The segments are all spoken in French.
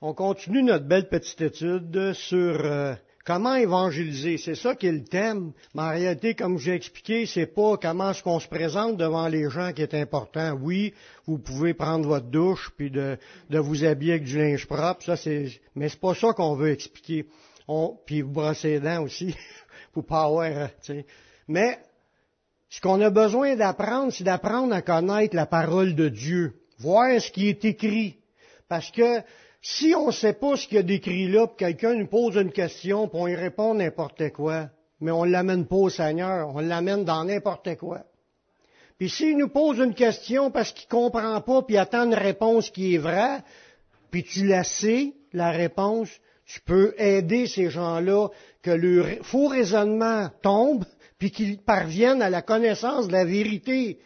On continue notre belle petite étude sur euh, comment évangéliser. C'est ça qui est le thème. Mais en réalité, comme j'ai expliqué, c'est pas comment est-ce qu'on se présente devant les gens qui est important. Oui, vous pouvez prendre votre douche puis de, vous habiller avec du linge propre. Ça, c'est, mais c'est pas ça qu'on veut expliquer. On, puis vous brosser les dents aussi. pour pas avoir, euh. Mais ce qu'on a besoin d'apprendre, c'est d'apprendre à connaître la parole de Dieu, voir ce qui est écrit. Parce que si on ne sait pas ce qu'il y a d'écrit là, puis quelqu'un nous pose une question, puis on y répond n'importe quoi, mais on ne l'amène pas au Seigneur, on l'amène dans n'importe quoi. Puis s'il nous pose une question parce qu'il ne comprend pas, puis attend une réponse qui est vraie, puis tu la sais, la réponse, tu peux aider ces gens-là que leur faux raisonnement tombe, puis qu'ils parviennent à la connaissance de la vérité.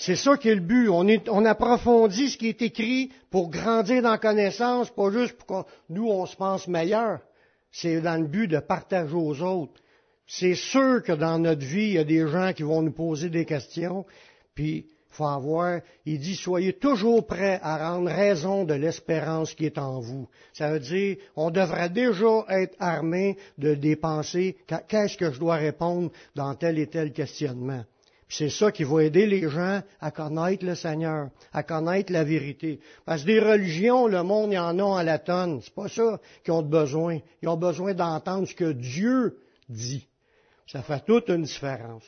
C'est ça qui est le but. On, approfondit ce qui est écrit pour grandir dans la connaissance, pas juste pour que nous, on se pense meilleur. C'est dans le but de partager aux autres. C'est sûr que dans notre vie, il y a des gens qui vont nous poser des questions, puis il faut avoir, il dit, soyez toujours prêts à rendre raison de l'espérance qui est en vous. Ça veut dire, on devrait déjà être armé de dépenser qu'est-ce que je dois répondre dans tel et tel questionnement? C'est ça qui va aider les gens à connaître le Seigneur, à connaître la vérité. Parce que des religions, le monde, y en a à la tonne. C'est pas ça qu'ils ont besoin. Ils ont besoin d'entendre ce que Dieu dit. Ça fait toute une différence.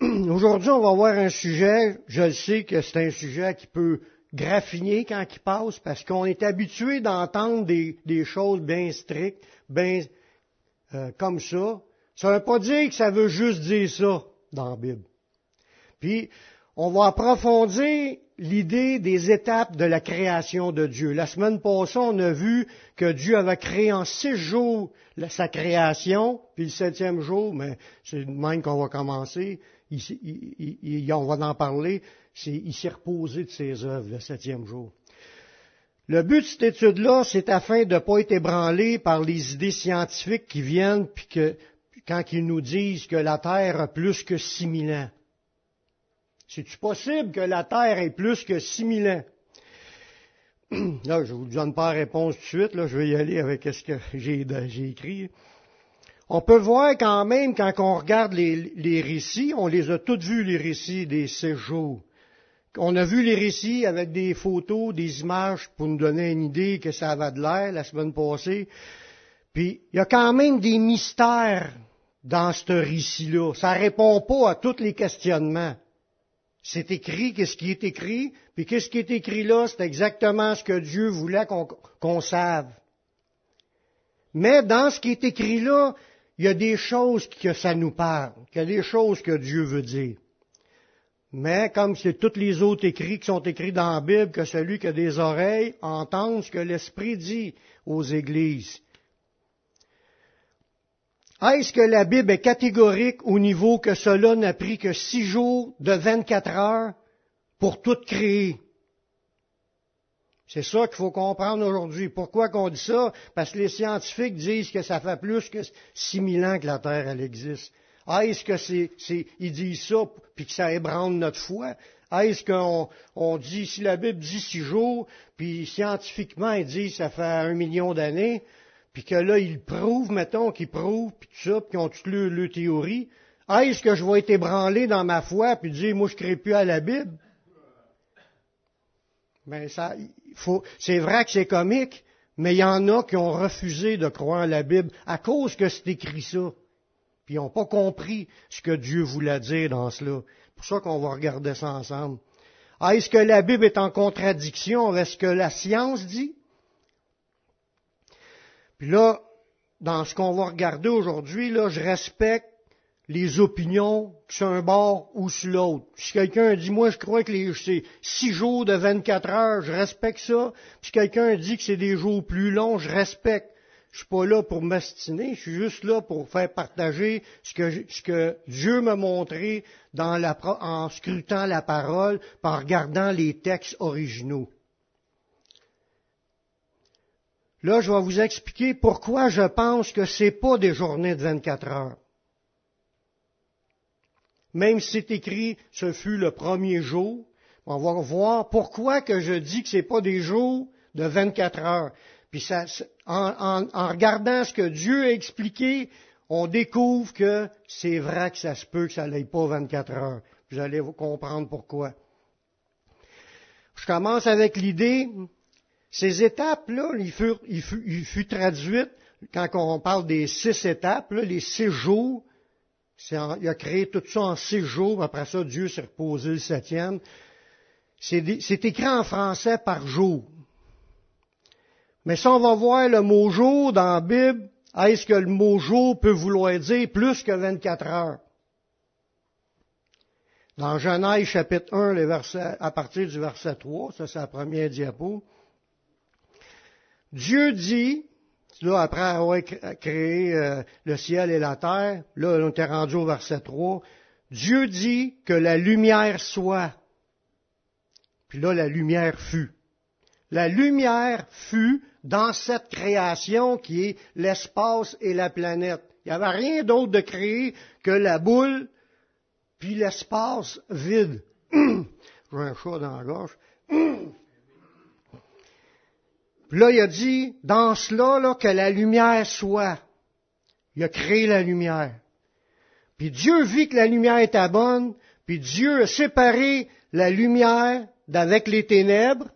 Aujourd'hui, on va voir un sujet, je sais que c'est un sujet qui peut graffiner quand il passe, parce qu'on est habitué d'entendre des, choses bien strictes, bien euh, comme ça, ça ne veut pas dire que ça veut juste dire ça dans la Bible. Puis, on va approfondir l'idée des étapes de la création de Dieu. La semaine passée, on a vu que Dieu avait créé en six jours sa création, puis le septième jour, mais c'est le même qu'on va commencer, on va en parler, il s'est reposé de ses œuvres le septième jour. Le but de cette étude-là, c'est afin de ne pas être ébranlé par les idées scientifiques qui viennent, puis que quand ils nous disent que la Terre a plus que six mille ans. C'est-tu possible que la Terre ait plus que six mille ans? Là, je ne vous donne pas la réponse tout de suite, là, je vais y aller avec ce que j'ai, écrit. On peut voir quand même, quand on regarde les, récits, on les a tous vus, les récits des séjours. On a vu les récits avec des photos, des images pour nous donner une idée que ça va de l'air la semaine passée. Puis, il y a quand même des mystères dans ce récit-là. Ça répond pas à tous les questionnements. C'est écrit, qu'est-ce qui est écrit, puis qu'est-ce qui est écrit là, c'est exactement ce que Dieu voulait qu'on qu save. Mais dans ce qui est écrit là, il y a des choses que ça nous parle, il y a des choses que Dieu veut dire. Mais comme c'est tous les autres écrits qui sont écrits dans la Bible, que celui qui a des oreilles entende ce que l'Esprit dit aux églises. Est-ce que la Bible est catégorique au niveau que cela n'a pris que six jours de 24 heures pour tout créer? C'est ça qu'il faut comprendre aujourd'hui. Pourquoi qu'on dit ça? Parce que les scientifiques disent que ça fait plus que six mille ans que la Terre, elle existe. Est-ce que c'est, c'est, ils disent ça puis que ça ébranle notre foi? Est-ce qu'on on dit, si la Bible dit six jours, puis scientifiquement, ils disent que ça fait un million d'années, puis que là, ils prouvent, mettons, qu'ils prouvent, puis tout ça, puis qu'ils ont toutes leurs théories, est-ce que je vais être ébranlé dans ma foi, puis dire, moi, je ne crée plus à la Bible? Ben, ça, faut, c'est vrai que c'est comique, mais il y en a qui ont refusé de croire à la Bible à cause que c'est écrit ça. Puis ils n'ont pas compris ce que Dieu voulait dire dans cela. C'est pour ça qu'on va regarder ça ensemble. Est-ce que la Bible est en contradiction avec ce que la science dit? Puis là, dans ce qu'on va regarder aujourd'hui, là, je respecte les opinions sur un bord ou sur l'autre. Si quelqu'un dit, moi, je crois que c'est six jours de 24 heures, je respecte ça. Si quelqu'un dit que c'est des jours plus longs, je respecte. Je suis pas là pour m'astiner, je suis juste là pour faire partager ce que, ce que Dieu m'a montré en scrutant la parole, en regardant les textes originaux. Là, je vais vous expliquer pourquoi je pense que ce n'est pas des journées de 24 heures. Même si c'est écrit, ce fut le premier jour, On va voir pourquoi que je dis que c'est pas des jours de 24 heures. Puis ça, en, en, regardant ce que Dieu a expliqué, on découvre que c'est vrai que ça se peut que ça n'aille pas 24 heures. Vous allez comprendre pourquoi. Je commence avec l'idée, ces étapes-là, il fut, il, quand on parle des six étapes, les six jours, il a créé tout ça en six jours, après ça, Dieu s'est reposé le septième. C'est écrit en français par jour. Mais si on va voir le mot jour dans la Bible, est-ce que le mot jour peut vouloir dire plus que 24 heures? Dans Genèse chapitre 1, les versets, à partir du verset 3, ça c'est la première diapo, Dieu dit, là après avoir créé euh, le ciel et la terre, là on est rendu au verset 3, Dieu dit que la lumière soit. Puis là, la lumière fut. La lumière fut dans cette création qui est l'espace et la planète. Il n'y avait rien d'autre de créé que la boule puis l'espace vide. J'ai un chat dans la gorge. Puis là, il a dit, dans cela, que la lumière soit. Il a créé la lumière. Puis Dieu vit que la lumière était bonne, puis Dieu a séparé la lumière d'avec les ténèbres,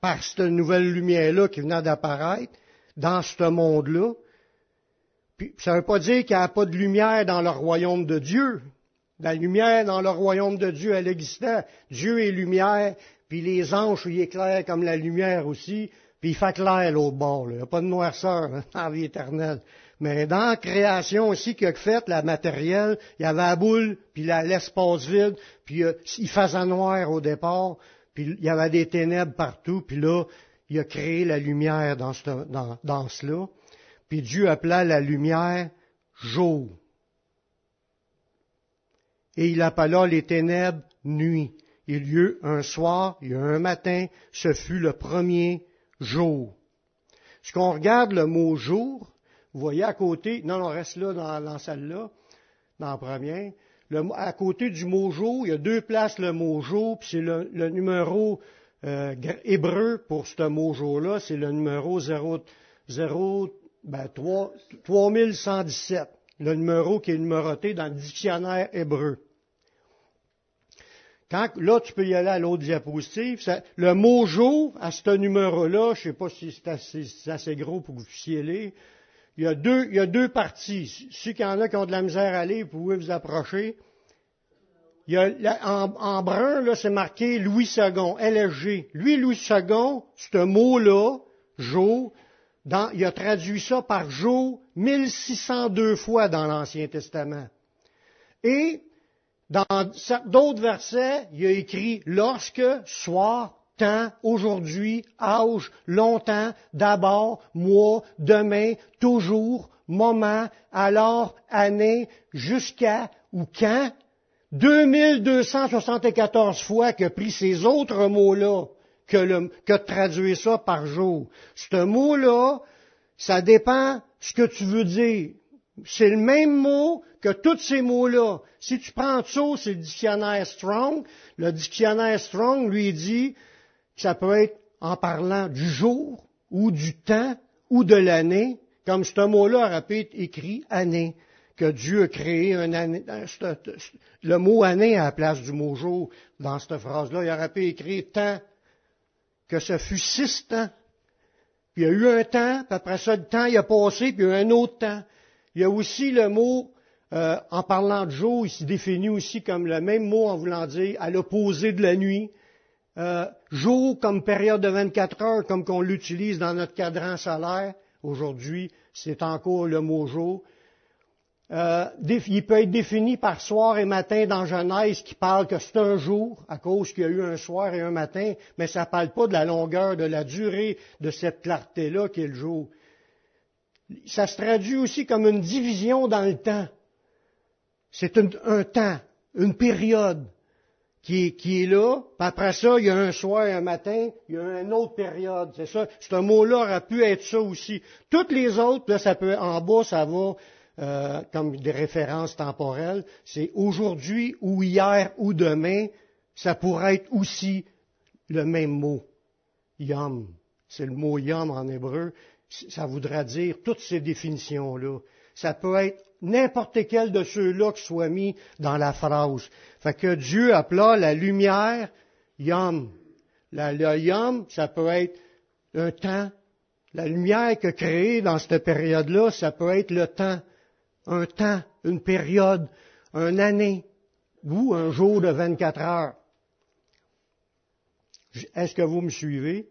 par cette nouvelle lumière-là qui venait d'apparaître dans ce monde-là. Puis, ça ne veut pas dire qu'il n'y a pas de lumière dans le royaume de Dieu. La lumière dans le royaume de Dieu, elle existait. Dieu est lumière, puis les anges, ils éclairent comme la lumière aussi, puis il fait clair l'autre bord. Il n'y a pas de noirceur dans la vie éternelle. Mais dans la création aussi qu'il a fait, la matérielle, il y avait la boule, puis l'espace vide, puis euh, il faisait noir au départ, puis il y avait des ténèbres partout, puis là, il a créé la lumière dans, dans, dans cela. Puis Dieu appela la lumière jour. Et il appela les ténèbres nuit. Il y eut un soir, il y eut un matin, ce fut le premier jour. Ce qu'on regarde le mot jour, vous voyez à côté, non, on reste là dans, dans celle-là, dans la première, à côté du mot jour, il y a deux places le mot jour, puis c'est le, numéro euh, hébreu pour ce mot jour-là, c'est le numéro 0, 0 ben, 3, 3117, le numéro qui est numéroté dans le dictionnaire hébreu. Quand, là, tu peux y aller à l'autre diapositive. le mot jour, à ce numéro-là, je ne sais pas si c'est assez, gros pour que vous puissiez il y a deux, il y a deux parties. Ceux qui en a qui ont de la misère à aller, vous pouvez vous approcher. Il y a, en, en, brun, là, c'est marqué Louis II, LSG. Lui, Louis II, ce mot-là, jour, dans, il a traduit ça par jour 1602 fois dans l'Ancien Testament. Et dans d'autres versets, il a écrit lorsque, soir, temps, aujourd'hui, âge, longtemps, d'abord, mois, demain, toujours, moment, alors, année, jusqu'à ou quand? 2274 fois a pris ces autres mots-là que, le, que ça par jour. Ce mot-là, ça dépend ce que tu veux dire. C'est le même mot que tous ces mots-là. Si tu prends ça, c'est le dictionnaire Strong. Le dictionnaire Strong lui dit ça peut être en parlant du jour ou du temps ou de l'année, comme ce mot-là aurait pu être écrit année, que Dieu a créé un année. Le mot année à la place du mot jour dans cette phrase-là, il aurait pu écrire temps, que ce fut six temps. Puis il y a eu un temps, puis après ça, le temps il a passé, puis il y a eu un autre temps. Il y a aussi le mot, euh, en parlant de jour, il se définit aussi comme le même mot en voulant dire à l'opposé de la nuit. Euh, jour comme période de 24 heures, comme qu'on l'utilise dans notre cadran solaire. Aujourd'hui, c'est encore le mot jour. Euh, il peut être défini par soir et matin dans Genèse qui parle que c'est un jour, à cause qu'il y a eu un soir et un matin, mais ça ne parle pas de la longueur, de la durée de cette clarté-là qui est le jour. Ça se traduit aussi comme une division dans le temps. C'est un temps, une période qui est, qui est là, puis après ça, il y a un soir et un matin, il y a une autre période. C'est ça. Ce mot-là aurait pu être ça aussi. Toutes les autres, là, ça peut, en bas, ça va euh, comme des références temporelles. C'est aujourd'hui ou hier ou demain. ça pourrait être aussi le même mot, yom. C'est le mot yom en hébreu. Ça voudra dire toutes ces définitions-là. Ça peut être n'importe quel de ceux-là qui soit mis dans la phrase. Fait que Dieu appela la lumière yom. La, le yom, ça peut être un temps. La lumière que créée dans cette période-là, ça peut être le temps. Un temps, une période, une année ou un jour de 24 heures. Est-ce que vous me suivez?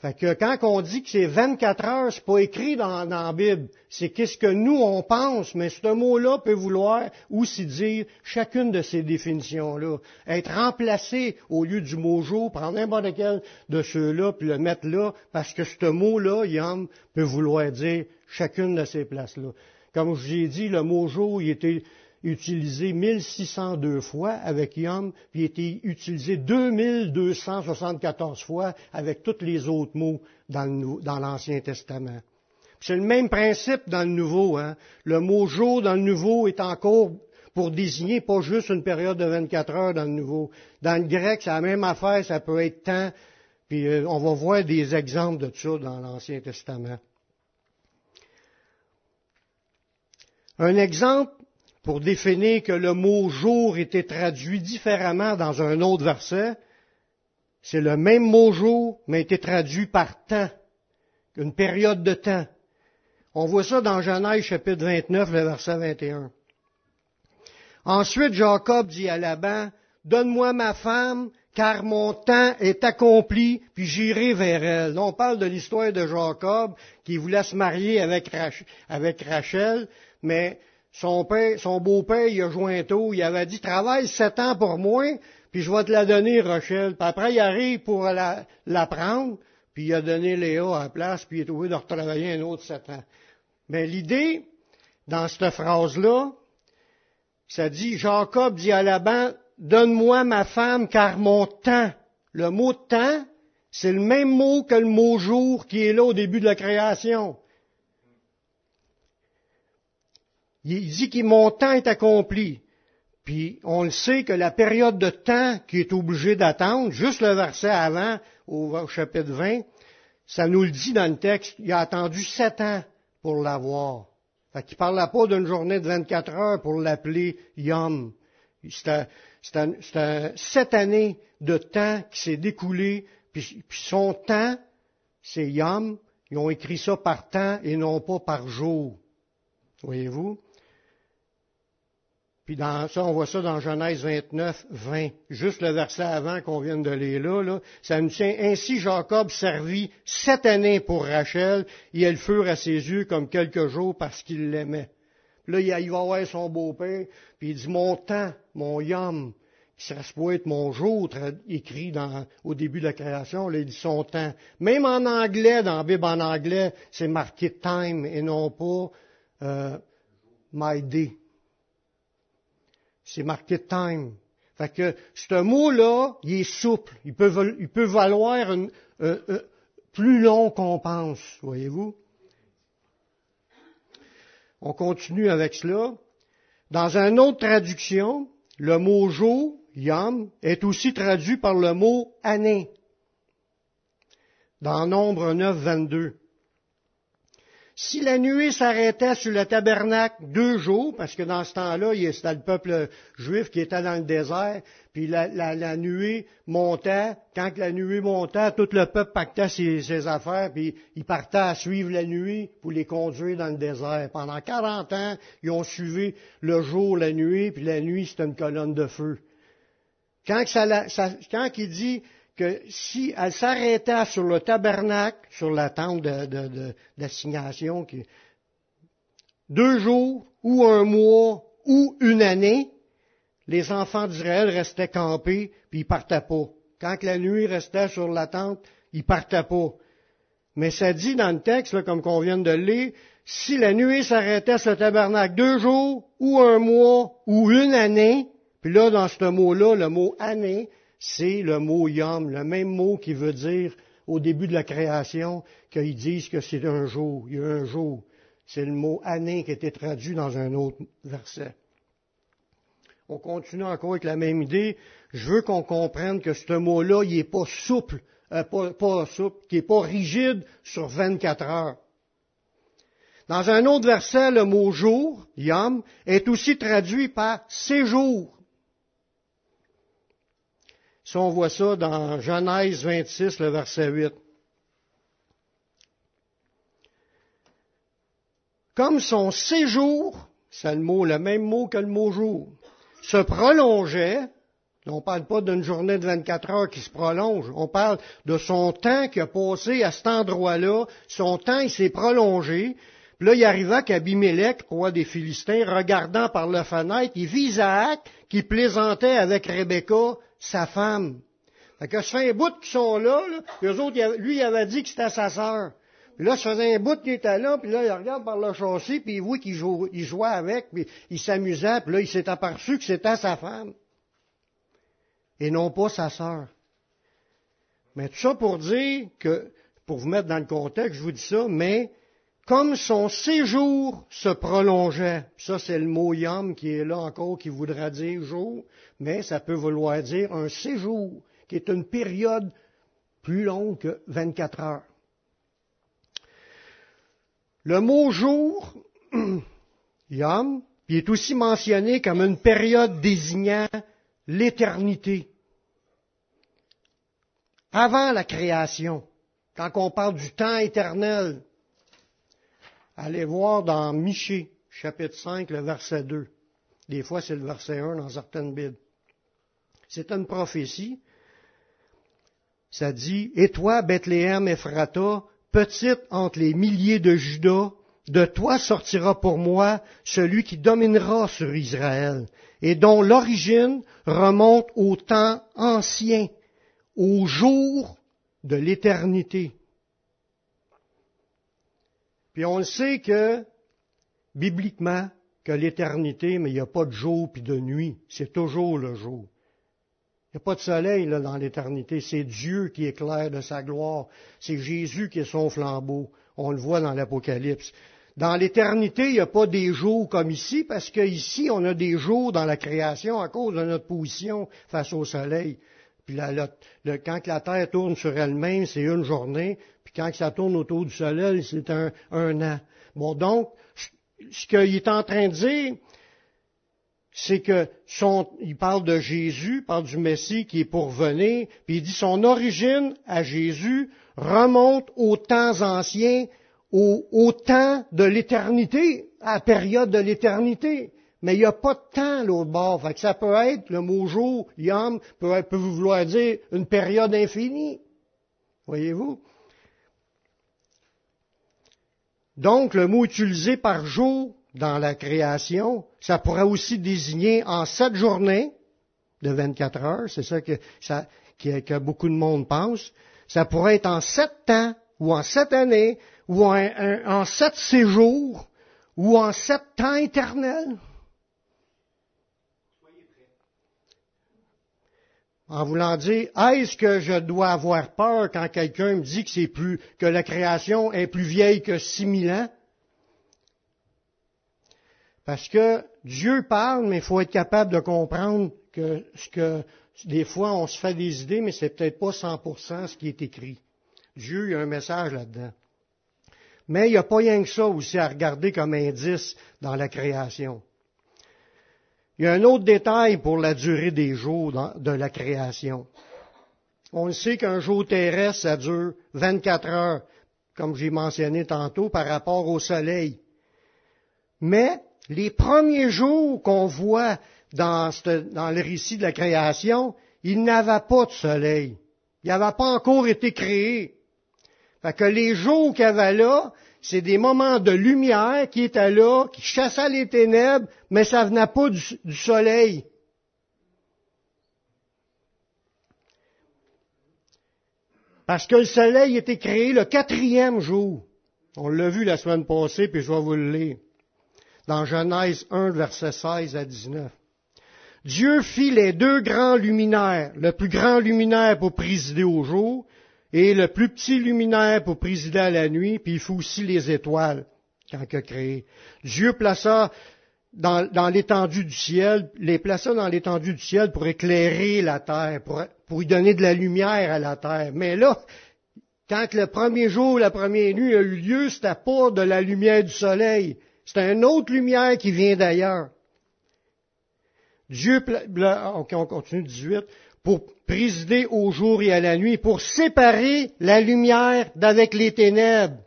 Fait que quand on dit que c'est 24 heures, c'est pas écrit dans, la Bible. C'est qu'est-ce que nous on pense, mais ce mot-là peut vouloir aussi dire chacune de ces définitions-là. Être remplacé au lieu du mot jour, prendre n'importe lequel de ceux-là, puis le mettre là, parce que ce mot-là, yom, peut vouloir dire chacune de ces places-là. Comme je vous ai dit, le mot jour, il était utilisé 1602 fois avec Yom, puis a été utilisé 2274 fois avec tous les autres mots dans l'Ancien Testament. C'est le même principe dans le Nouveau. Hein. Le mot jour dans le Nouveau est encore pour désigner pas juste une période de 24 heures dans le Nouveau. Dans le grec, c'est la même affaire, ça peut être temps, puis euh, on va voir des exemples de ça dans l'Ancien Testament. Un exemple pour définir que le mot jour était traduit différemment dans un autre verset, c'est le même mot jour, mais été traduit par temps, une période de temps. On voit ça dans Genèse chapitre 29, le verset 21. Ensuite, Jacob dit à Laban, Donne-moi ma femme, car mon temps est accompli, puis j'irai vers elle. on parle de l'histoire de Jacob qui voulait se marier avec Rachel, mais son, son beau-père, il a joint tôt, il avait dit, travaille sept ans pour moi, puis je vais te la donner, Rochelle. Puis après, il arrive pour la, prendre, puis il a donné Léa à la place, puis il est trouvé de retravailler un autre sept ans. Mais l'idée, dans cette phrase-là, ça dit, Jacob dit à Laban, donne-moi ma femme, car mon temps, le mot temps, c'est le même mot que le mot jour qui est là au début de la création. Il dit que mon temps est accompli. Puis on le sait que la période de temps qui est obligé d'attendre, juste le verset avant, au chapitre 20, ça nous le dit dans le texte, il a attendu sept ans pour l'avoir. Fait qu'il ne parlait pas d'une journée de 24 heures pour l'appeler Yom. C'est sept années de temps qui s'est découlé, puis, puis son temps, c'est Yom. Ils ont écrit ça par temps et non pas par jour. Voyez-vous? Puis ça, on voit ça dans Genèse 29, 20, juste le verset avant qu'on vient de lire là, là, ça nous tient. Ainsi Jacob servit sept années pour Rachel, et elles furent à ses yeux comme quelques jours parce qu'il l'aimait. Là, il va voir son beau-père, puis il dit, mon temps, mon yom, qui serait supposé être mon jour, écrit au début de la création, là, il dit son temps. Même en anglais, dans la Bible en anglais, c'est marqué time et non pas euh, my day c'est marqué time. Fait que ce mot-là, il est souple. Il peut, il peut valoir plus long qu'on pense, voyez-vous. On continue avec cela. Dans une autre traduction, le mot jour, yom, est aussi traduit par le mot année. Dans Nombre 9, 22. Si la nuée s'arrêtait sur le tabernacle deux jours, parce que dans ce temps-là, c'était le peuple juif qui était dans le désert, puis la, nuée montait, quand la nuée montait, tout le peuple pactait ses, affaires, puis il partait à suivre la nuée pour les conduire dans le désert. Pendant 40 ans, ils ont suivi le jour, la nuée, puis la nuit, c'était une colonne de feu. Quand, quand il dit que si elle s'arrêtait sur le tabernacle, sur la tente d'assignation, de, deux jours ou un mois ou une année, les enfants d'Israël restaient campés, puis ils partaient pas. Quand la nuit restait sur la tente, ils partaient pas. Mais ça dit dans le texte, comme qu'on vient de le lire, si la nuit s'arrêtait sur le tabernacle deux jours, ou un mois, ou une année, puis là, dans ce mot-là, le mot année, c'est le mot yom, le même mot qui veut dire au début de la création qu'ils disent que c'est un jour, il y a un jour. C'est le mot année qui a été traduit dans un autre verset. on continue encore avec la même idée. Je veux qu'on comprenne que ce mot-là, il n'est pas souple, euh, pas, souple, qui n'est pas rigide sur 24 heures. Dans un autre verset, le mot jour, yom, est aussi traduit par séjour. Si on voit ça dans Genèse 26, le verset 8. Comme son séjour, c'est le mot, le même mot que le mot jour, se prolongeait, on parle pas d'une journée de 24 heures qui se prolonge, on parle de son temps qui a passé à cet endroit-là, son temps il s'est prolongé, puis là, il arriva qu'Abimelech, roi des Philistins, regardant par la fenêtre, il vit Isaac qui plaisantait avec Rebecca, sa femme. Fait que ça fait un bout qu'ils sont là, là eux autres, lui, il avait dit que c'était sa sœur. Puis là, ça faisait un bout qu'il était là, puis là, il regarde par le châssis, puis il voit qu'il il jouait avec, puis il s'amusait, puis là, il s'est aperçu que c'était sa femme. Et non pas sa sœur. Mais tout ça pour dire que, pour vous mettre dans le contexte, je vous dis ça, mais comme son séjour se prolongeait, ça c'est le mot yam qui est là encore, qui voudra dire jour, mais ça peut vouloir dire un séjour, qui est une période plus longue que 24 heures. Le mot jour, il est aussi mentionné comme une période désignant l'éternité. Avant la création, quand on parle du temps éternel, Allez voir dans Michée, chapitre 5, le verset 2. Des fois, c'est le verset 1 dans certaines Bibles. C'est une prophétie. Ça dit, Et toi, Bethléem Ephrata, petite entre les milliers de Judas, de toi sortira pour moi celui qui dominera sur Israël, et dont l'origine remonte au temps ancien, au jour de l'éternité. Puis on le sait que, bibliquement, que l'éternité, mais il n'y a pas de jour puis de nuit. C'est toujours le jour. Il n'y a pas de soleil là, dans l'éternité. C'est Dieu qui éclaire de sa gloire. C'est Jésus qui est son flambeau. On le voit dans l'Apocalypse. Dans l'éternité, il n'y a pas des jours comme ici, parce qu'ici, on a des jours dans la création à cause de notre position face au soleil. Puis quand la Terre tourne sur elle-même, c'est une journée, puis quand ça tourne autour du soleil, c'est un, an. Bon, donc, ce qu'il est en train de dire, c'est que son, il parle de Jésus, parle du Messie qui est pour venir, puis il dit son origine à Jésus remonte aux temps anciens, au temps de l'éternité, à la période de l'éternité. Mais il n'y a pas de temps l'autre bord. Fait ça peut être, le mot jour, yom, peut, peut vouloir dire une période infinie. Voyez-vous? Donc, le mot utilisé par jour dans la création, ça pourrait aussi désigner en sept journées de 24 heures, c'est ça que, ça, que, beaucoup de monde pense. Ça pourrait être en sept temps, ou en sept années, ou en, en sept séjours, ou en sept temps éternels. En voulant dire, est-ce que je dois avoir peur quand quelqu'un me dit que c'est plus, que la création est plus vieille que six mille ans? Parce que Dieu parle, mais il faut être capable de comprendre que, ce que des fois on se fait des idées, mais c'est peut-être pas 100% ce qui est écrit. Dieu, il a un message là-dedans. Mais il n'y a pas rien que ça aussi à regarder comme indice dans la création. Il y a un autre détail pour la durée des jours de la création. On sait qu'un jour terrestre, ça dure 24 heures, comme j'ai mentionné tantôt, par rapport au soleil. Mais les premiers jours qu'on voit dans, le récit de la création, il n'avait pas de soleil. Il n'avait pas encore été créé. Fait que les jours qu'il y avait là, c'est des moments de lumière qui étaient là, qui chassaient les ténèbres, mais ça venait pas du, soleil. Parce que le soleil était créé le quatrième jour. On l'a vu la semaine passée, puis je vais vous le lire. Dans Genèse 1, verset 16 à 19. Dieu fit les deux grands luminaires, le plus grand luminaire pour présider au jour, et le plus petit luminaire pour présider à la nuit, puis il faut aussi les étoiles, quand il a créé. Dieu plaça dans, l'étendue du ciel, les plaça dans l'étendue du ciel pour éclairer la terre, pour, pour y donner de la lumière à la terre. Mais là, quand le premier jour, la première nuit a eu lieu, c'était pas de la lumière du soleil. C'est une autre lumière qui vient d'ailleurs. Dieu, ok, on continue 18, pour présider au jour et à la nuit, pour séparer la lumière d'avec les ténèbres.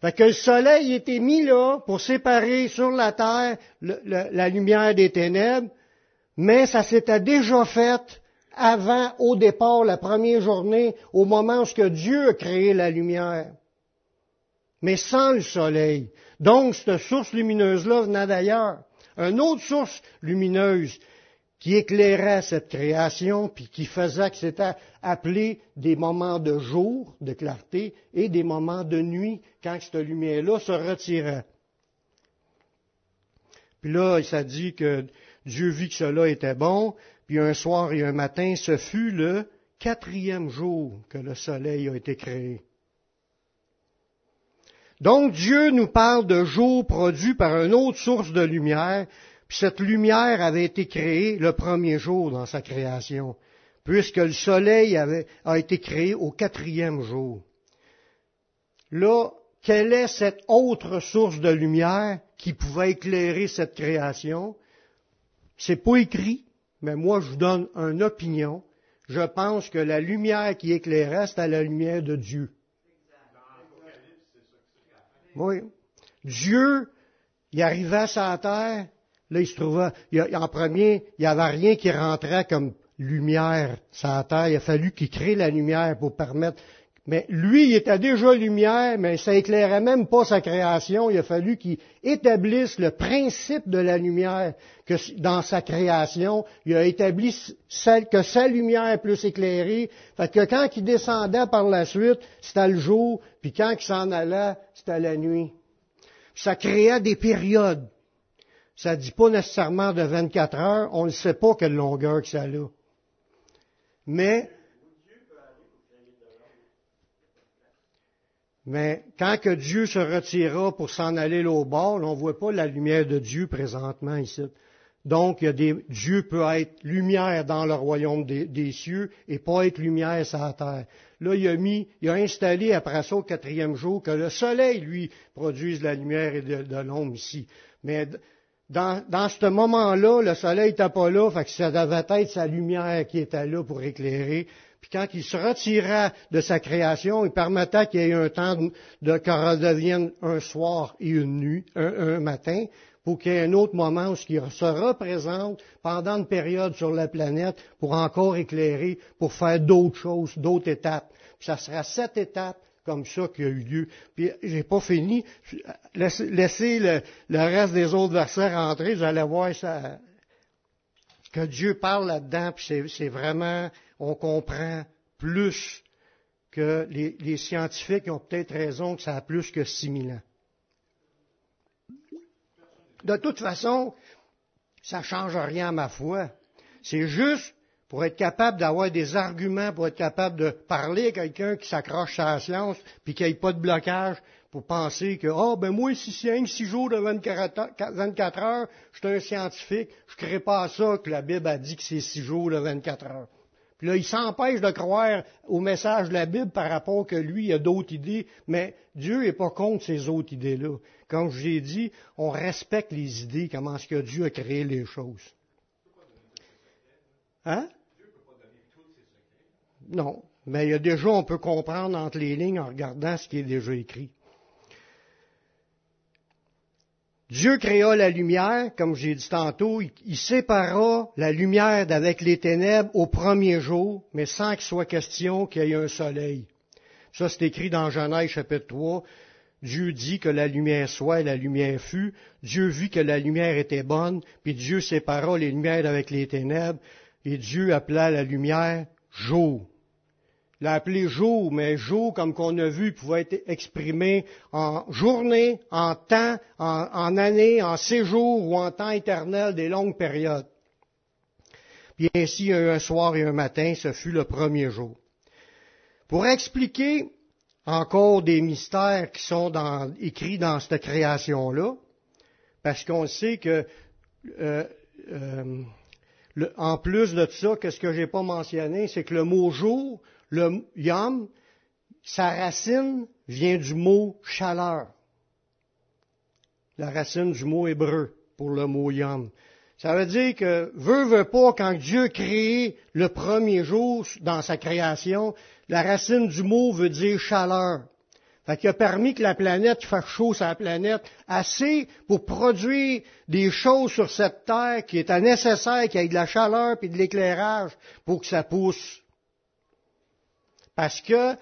Fait le soleil était mis là pour séparer sur la terre la lumière des ténèbres, mais ça s'était déjà fait avant, au départ, la première journée, au moment où que Dieu a créé la lumière. Mais sans le soleil. Donc, cette source lumineuse-là venait d'ailleurs. Une autre source lumineuse qui éclairait cette création, puis qui faisait que c'était appelé des moments de jour, de clarté, et des moments de nuit, quand cette lumière-là se retirait. Puis là, ça dit que Dieu vit que cela était bon, puis un soir et un matin, ce fut le quatrième jour que le soleil a été créé. Donc Dieu nous parle de jour produit par une autre source de lumière, puis cette lumière avait été créée le premier jour dans sa création, puisque le soleil avait, a été créé au quatrième jour. Là, quelle est cette autre source de lumière qui pouvait éclairer cette création? C'est pas écrit, mais moi je vous donne une opinion. Je pense que la lumière qui éclairait, c'était la lumière de Dieu. Oui. Dieu, il arrivait à sa terre, Là, il se trouvait, en premier, il n'y avait rien qui rentrait comme lumière sur terre. Il a fallu qu'il crée la lumière pour permettre. Mais lui, il était déjà lumière, mais ça éclairait même pas sa création. Il a fallu qu'il établisse le principe de la lumière que dans sa création. Il a établi celle, que sa lumière plus éclairée. Fait que quand il descendait par la suite, c'était le jour, puis quand il s'en allait, c'était la nuit. Ça créait des périodes. Ça ne dit pas nécessairement de 24 heures, on ne sait pas quelle longueur que ça a. Mais, mais quand que Dieu se retira pour s'en aller au bord, on ne voit pas la lumière de Dieu présentement ici. Donc, il y a des, Dieu peut être lumière dans le royaume des, cieux et pas être lumière sur la terre. Là, il a mis, il a installé après ça au quatrième jour que le soleil, lui, produise la lumière et de, de l'ombre ici. Mais dans, ce moment-là, le soleil n'était pas là, fait que ça devait être sa lumière qui était là pour éclairer. Puis quand il se retira de sa création, il permettait qu'il y ait un temps de, que redevienne un soir et une nuit, un, matin, pour qu'il y ait un autre moment où il se représente pendant une période sur la planète pour encore éclairer, pour faire d'autres choses, d'autres étapes. Puis ça sera cette étape comme ça qui a eu lieu. Puis j'ai pas fini. Laissez le, reste des autres versets rentrer, vous allez voir ça, que Dieu parle là-dedans, puis c'est vraiment, on comprend plus que les, les scientifiques ont peut-être raison que ça a plus que 6000 ans. De toute façon, ça ne change rien à ma foi. C'est juste pour être capable d'avoir des arguments, pour être capable de parler à quelqu'un qui s'accroche à la science, puis qu'il n'y ait pas de blocage pour penser que, oh, ben moi, si c'est un six jours de 24 heures, je suis un scientifique, je ne crée pas ça que la Bible a dit que c'est six jours de 24 heures. Puis là, il s'empêche de croire au message de la Bible par rapport que lui, il a d'autres idées, mais Dieu n'est pas contre ces autres idées-là. Comme je l'ai dit, on respecte les idées, comment est-ce que Dieu a créé les choses. Hein? Non, mais il y a déjà, on peut comprendre entre les lignes en regardant ce qui est déjà écrit. Dieu créa la lumière, comme j'ai dit tantôt, il sépara la lumière d'avec les ténèbres au premier jour, mais sans qu'il soit question qu'il y ait un soleil. Ça, c'est écrit dans Genèse chapitre 3. Dieu dit que la lumière soit et la lumière fut. Dieu vit que la lumière était bonne, puis Dieu sépara les lumières d'avec les ténèbres, et Dieu appela la lumière jour l'a appelé jour, mais jour, comme qu'on a vu, pouvait être exprimé en journée, en temps, en, année, en séjour ou en temps éternel des longues périodes. Puis ainsi, un soir et un matin, ce fut le premier jour. Pour expliquer encore des mystères qui sont écrits dans cette création-là, parce qu'on sait que euh, euh, en plus de ça, qu'est-ce que j'ai pas mentionné, c'est que le mot jour, le yom, sa racine vient du mot chaleur. La racine du mot hébreu pour le mot yom. Ça veut dire que, veut, veut pas, quand Dieu crée le premier jour dans sa création, la racine du mot veut dire chaleur. Fait qu'il a permis que la planète fasse chaud sur la planète assez pour produire des choses sur cette terre qui étaient nécessaires, qu'il y ait de la chaleur et de l'éclairage pour que ça pousse. Parce que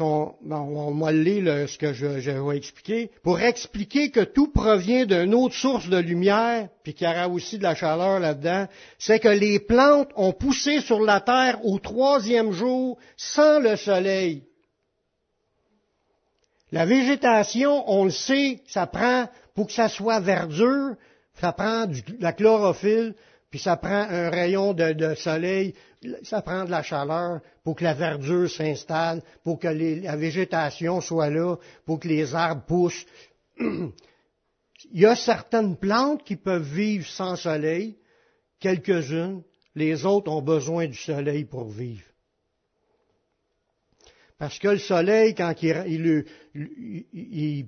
on m'a lu ce que je, je, vais expliquer, pour expliquer que tout provient d'une autre source de lumière, puis qu'il y aura aussi de la chaleur là-dedans, c'est que les plantes ont poussé sur la terre au troisième jour sans le soleil. La végétation, on le sait, ça prend, pour que ça soit verdure, ça prend de la chlorophylle, puis ça prend un rayon de, soleil, ça prend de la chaleur pour que la verdure s'installe, pour que la végétation soit là, pour que les arbres poussent. Il y a certaines plantes qui peuvent vivre sans soleil, quelques-unes, les autres ont besoin du soleil pour vivre. Parce que le soleil, quand il,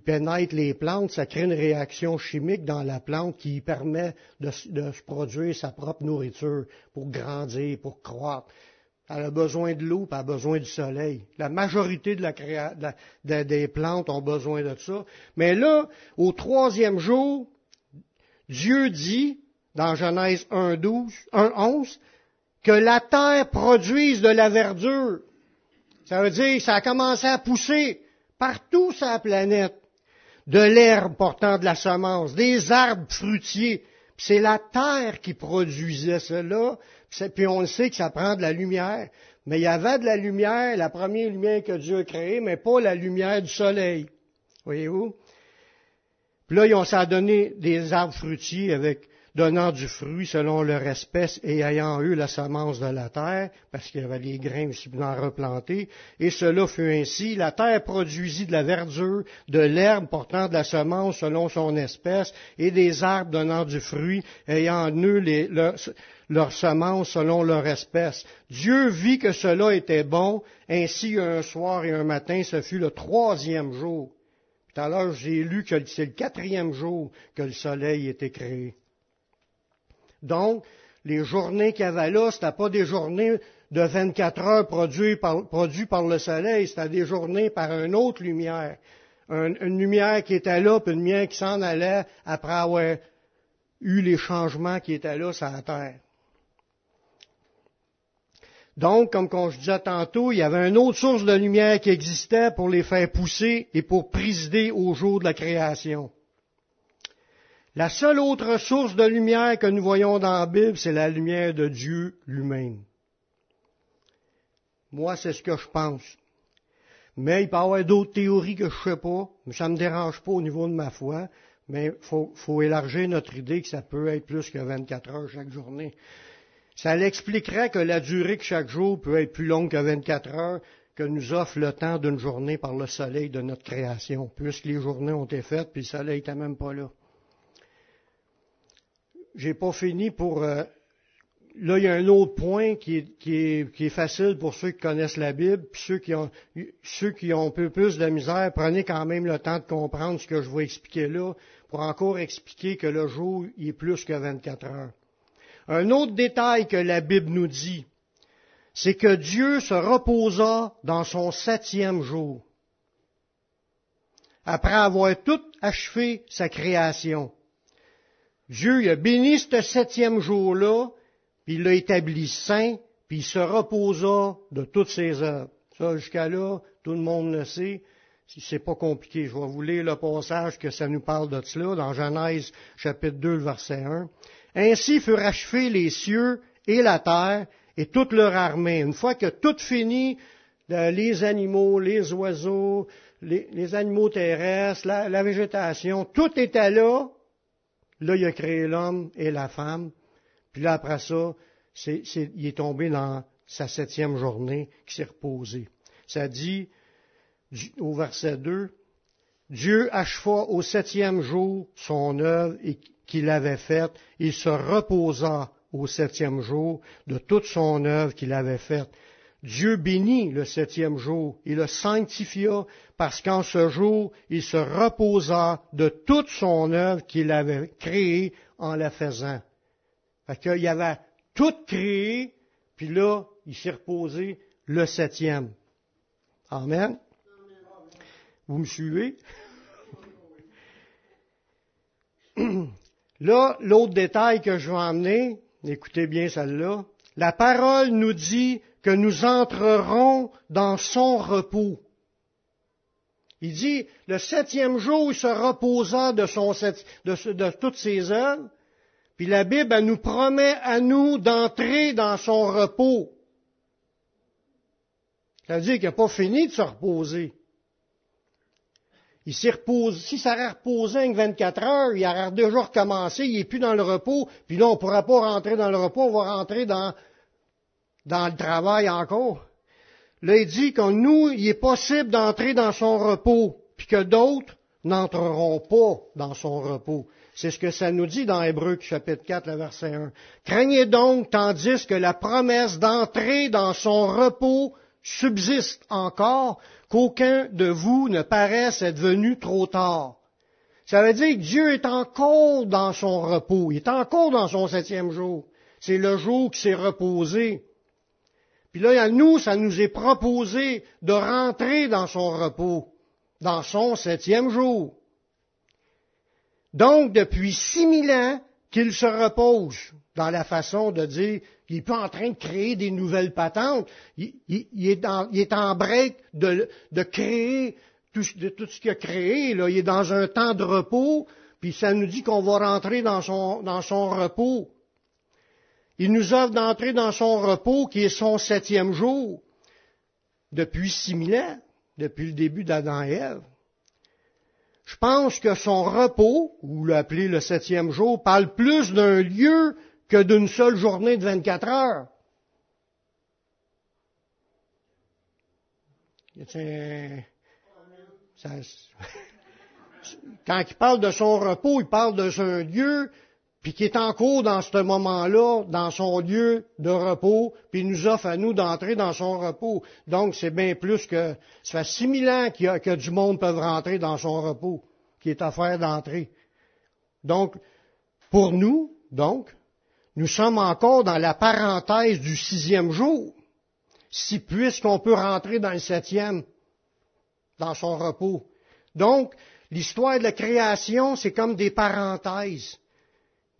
pénètre les plantes, ça crée une réaction chimique dans la plante qui permet de, se produire sa propre nourriture pour grandir, pour croître. Elle a besoin de l'eau, elle a besoin du soleil. La majorité des plantes ont besoin de ça. Mais là, au troisième jour, Dieu dit, dans Genèse 1, 12, 1, 11, que la terre produise de la verdure. Ça veut dire que ça a commencé à pousser partout sur la planète. De l'herbe portant de la semence, des arbres fruitiers. C'est la terre qui produisait cela. Puis on le sait que ça prend de la lumière. Mais il y avait de la lumière, la première lumière que Dieu a créée, mais pas la lumière du soleil. Voyez-vous? Puis là, on s'est donné des arbres fruitiers avec donnant du fruit selon leur espèce et ayant eu la semence de la terre, parce qu'il y avait les grains aussi à replanter. Et cela fut ainsi. La terre produisit de la verdure, de l'herbe portant de la semence selon son espèce, et des arbres donnant du fruit, ayant eux les, leur, semence selon leur espèce. Dieu vit que cela était bon, ainsi un soir et un matin, ce fut le troisième jour. Tout à l'heure, j'ai lu que c'est le quatrième jour que le soleil était créé. Donc, les journées qu'il y avait là, ce pas des journées de 24 heures produites par, le soleil, c'était des journées par une autre lumière. une lumière qui était là, puis une lumière qui s'en allait après avoir eu les changements qui étaient là sur la terre. Donc, comme je disais tantôt, il y avait une autre source de lumière qui existait pour les faire pousser et pour présider au jour de la création. La seule autre source de lumière que nous voyons dans la Bible, c'est la lumière de Dieu lui-même. Moi, c'est ce que je pense. Mais il peut y avoir d'autres théories que je ne sais pas, mais ça ne me dérange pas au niveau de ma foi, mais il faut, élargir notre idée que ça peut être plus que 24 heures chaque journée. Ça l'expliquerait que la durée de chaque jour peut être plus longue que 24 heures, que nous offre le temps d'une journée par le soleil de notre création, puisque les journées ont été faites, puis le soleil n'était même pas là j'ai pas fini pour. Euh, là, il y a un autre point qui est, facile pour ceux qui connaissent la Bible, puis ceux qui ont un peu plus de misère, prenez quand même le temps de comprendre ce que je vais expliquer là, pour encore expliquer que le jour est plus que 24 heures. Un autre détail que la Bible nous dit, c'est que Dieu se reposa dans son septième jour, après avoir tout achevé sa création. Dieu a béni ce septième jour-là, puis il l'a établi saint, puis il se reposa de toutes ses œuvres. Ça, jusqu'à là, tout le monde le sait. C'est pas compliqué, je vais vous lire le passage que ça nous parle de cela dans Genèse chapitre 2, verset 1. Ainsi furent achevés les cieux et la terre et toute leur armée. Une fois que tout fini, les animaux, les oiseaux, les, animaux terrestres, la, la végétation, tout était là, Là, il a créé l'homme et la femme. Puis là, après ça, il est tombé dans sa septième journée qui s'est reposé. Ça dit, au verset 2, Dieu acheva au septième jour son œuvre qu'il avait faite. Il se reposa au septième jour de toute son œuvre qu'il avait faite. Dieu bénit le septième jour, il le sanctifia, parce qu'en ce jour, il se reposa de toute son œuvre qu'il avait créée en la faisant. Fait qu'il avait tout créé, puis là, il s'est reposé le septième. Amen. Vous me suivez? Là, l'autre détail que je vais emmener, écoutez bien celle-là, la parole nous dit que nous entrerons dans son repos. Il dit, le septième jour, il se reposa de, toutes ses œuvres, puis la Bible, nous promet à nous d'entrer dans son repos. Ça veut dire qu'il n'a pas fini de se reposer. Il s'est reposé, si ça aurait reposé en 24 heures, il aurait déjà recommencé, il n'est plus dans le repos, puis là, on ne pourra pas rentrer dans le repos, on va rentrer dans, dans le travail encore. Là, il dit que nous, il est possible d'entrer dans son repos, puis que d'autres n'entreront pas dans son repos. C'est ce que ça nous dit dans Hébreu chapitre 4, le verset 1. Craignez donc, tandis que la promesse d'entrer dans son repos subsiste encore, qu'aucun de vous ne paraisse être venu trop tard. Ça veut dire que Dieu est encore dans son repos, il est encore dans son septième jour. C'est le jour qui s'est reposé. Puis là, à nous, ça nous est proposé de rentrer dans son repos, dans son septième jour. Donc, depuis six mille ans qu'il se repose dans la façon de dire qu'il n'est pas en train de créer des nouvelles patentes. Il, est, en, break de, créer tout, ce qu'il a créé. Là. Il est dans un temps de repos, puis ça nous dit qu'on va rentrer dans son, dans son repos. Il nous offre d'entrer dans son repos qui est son septième jour depuis six mille depuis le début d'Adam et Ève. Je pense que son repos, ou l'appeler le septième jour, parle plus d'un lieu que d'une seule journée de 24 heures. quand il parle de son repos, il parle de un lieu, puis qui est en cours dans ce moment-là, dans son lieu de repos, puis il nous offre à nous d'entrer dans son repos. Donc, c'est bien plus que... Ça fait six mille ans qu'il que du monde peut rentrer dans son repos, qui est affaire d'entrer. Donc, pour nous, donc, nous sommes encore dans la parenthèse du sixième jour, si puisqu'on peut rentrer dans le septième, dans son repos. Donc, l'histoire de la création, c'est comme des parenthèses.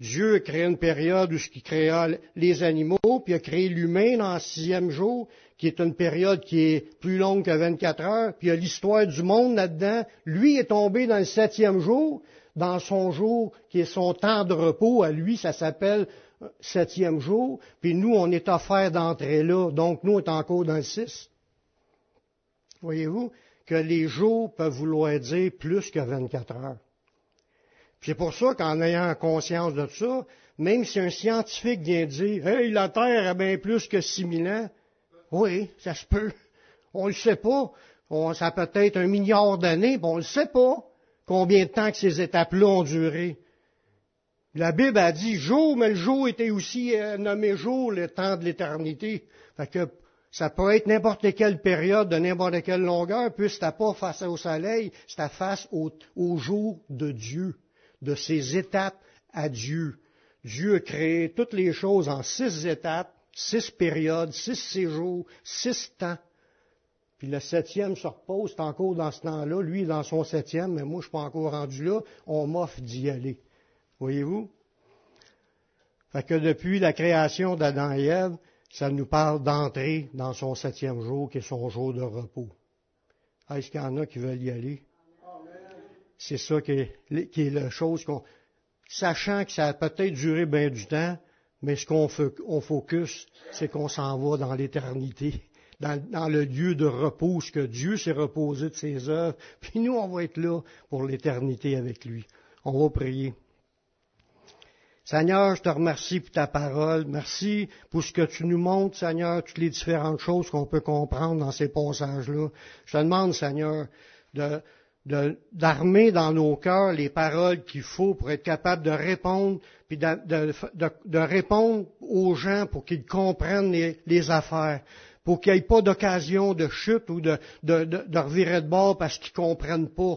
Dieu a créé une période où il créa les animaux, puis a créé l'humain dans le sixième jour, qui est une période qui est plus longue que 24 heures, puis il y a l'histoire du monde là-dedans. Lui est tombé dans le septième jour, dans son jour qui est son temps de repos, à lui ça s'appelle septième jour, puis nous on est offert d'entrer là, donc nous on est encore dans le six. Voyez-vous que les jours peuvent vouloir dire plus que 24 heures. C'est pour ça qu'en ayant conscience de ça, même si un scientifique vient dire Hey, la Terre a bien plus que 6000 ans, oui, ça se peut. On ne le sait pas. ça peut être un milliard d'années, mais on ne sait pas combien de temps que ces étapes-là ont duré. La Bible a dit jour, mais le jour était aussi euh, nommé jour, le temps de l'éternité. Fait que ça peut être n'importe quelle période, de n'importe quelle longueur, puisque c'était pas face au soleil, c'était face au jour de Dieu de ces étapes à Dieu. Dieu a créé toutes les choses en six étapes, six périodes, six séjours, six temps. Puis le septième se repose, c'est encore dans ce temps-là. Lui, dans son septième, mais moi, je ne suis pas encore rendu là. On m'offre d'y aller. Voyez-vous? Fait que depuis la création d'Adam et Ève, ça nous parle d'entrer dans son septième jour, qui est son jour de repos. Est-ce qu'il y en a qui veulent y aller? C'est ça qui est, la chose qu'on, sachant que ça a peut-être duré bien du temps, mais ce qu'on on focus, c'est qu'on s'en va dans l'éternité, dans, le lieu de repos, ce que Dieu s'est reposé de ses œuvres, puis nous, on va être là pour l'éternité avec lui. On va prier. Seigneur, je te remercie pour ta parole. Merci pour ce que tu nous montres, Seigneur, toutes les différentes choses qu'on peut comprendre dans ces passages-là. Je te demande, Seigneur, de, d'armer dans nos cœurs les paroles qu'il faut pour être capable de répondre, puis de, répondre aux gens pour qu'ils comprennent les, affaires, pour qu'il n'y ait pas d'occasion de chute ou de, de, revirer de bord parce qu'ils comprennent pas.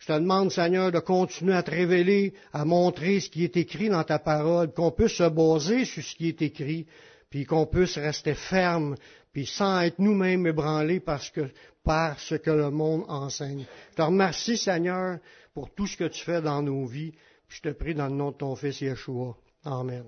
Je te demande, Seigneur, de continuer à te révéler, à montrer ce qui est écrit dans ta parole, qu'on puisse se baser sur ce qui est écrit, puis qu'on puisse rester ferme, puis sans être nous-mêmes ébranlés que, par ce que le monde enseigne. Je te remercie, Seigneur, pour tout ce que tu fais dans nos vies. je te prie dans le nom de ton Fils Yeshua. Amen.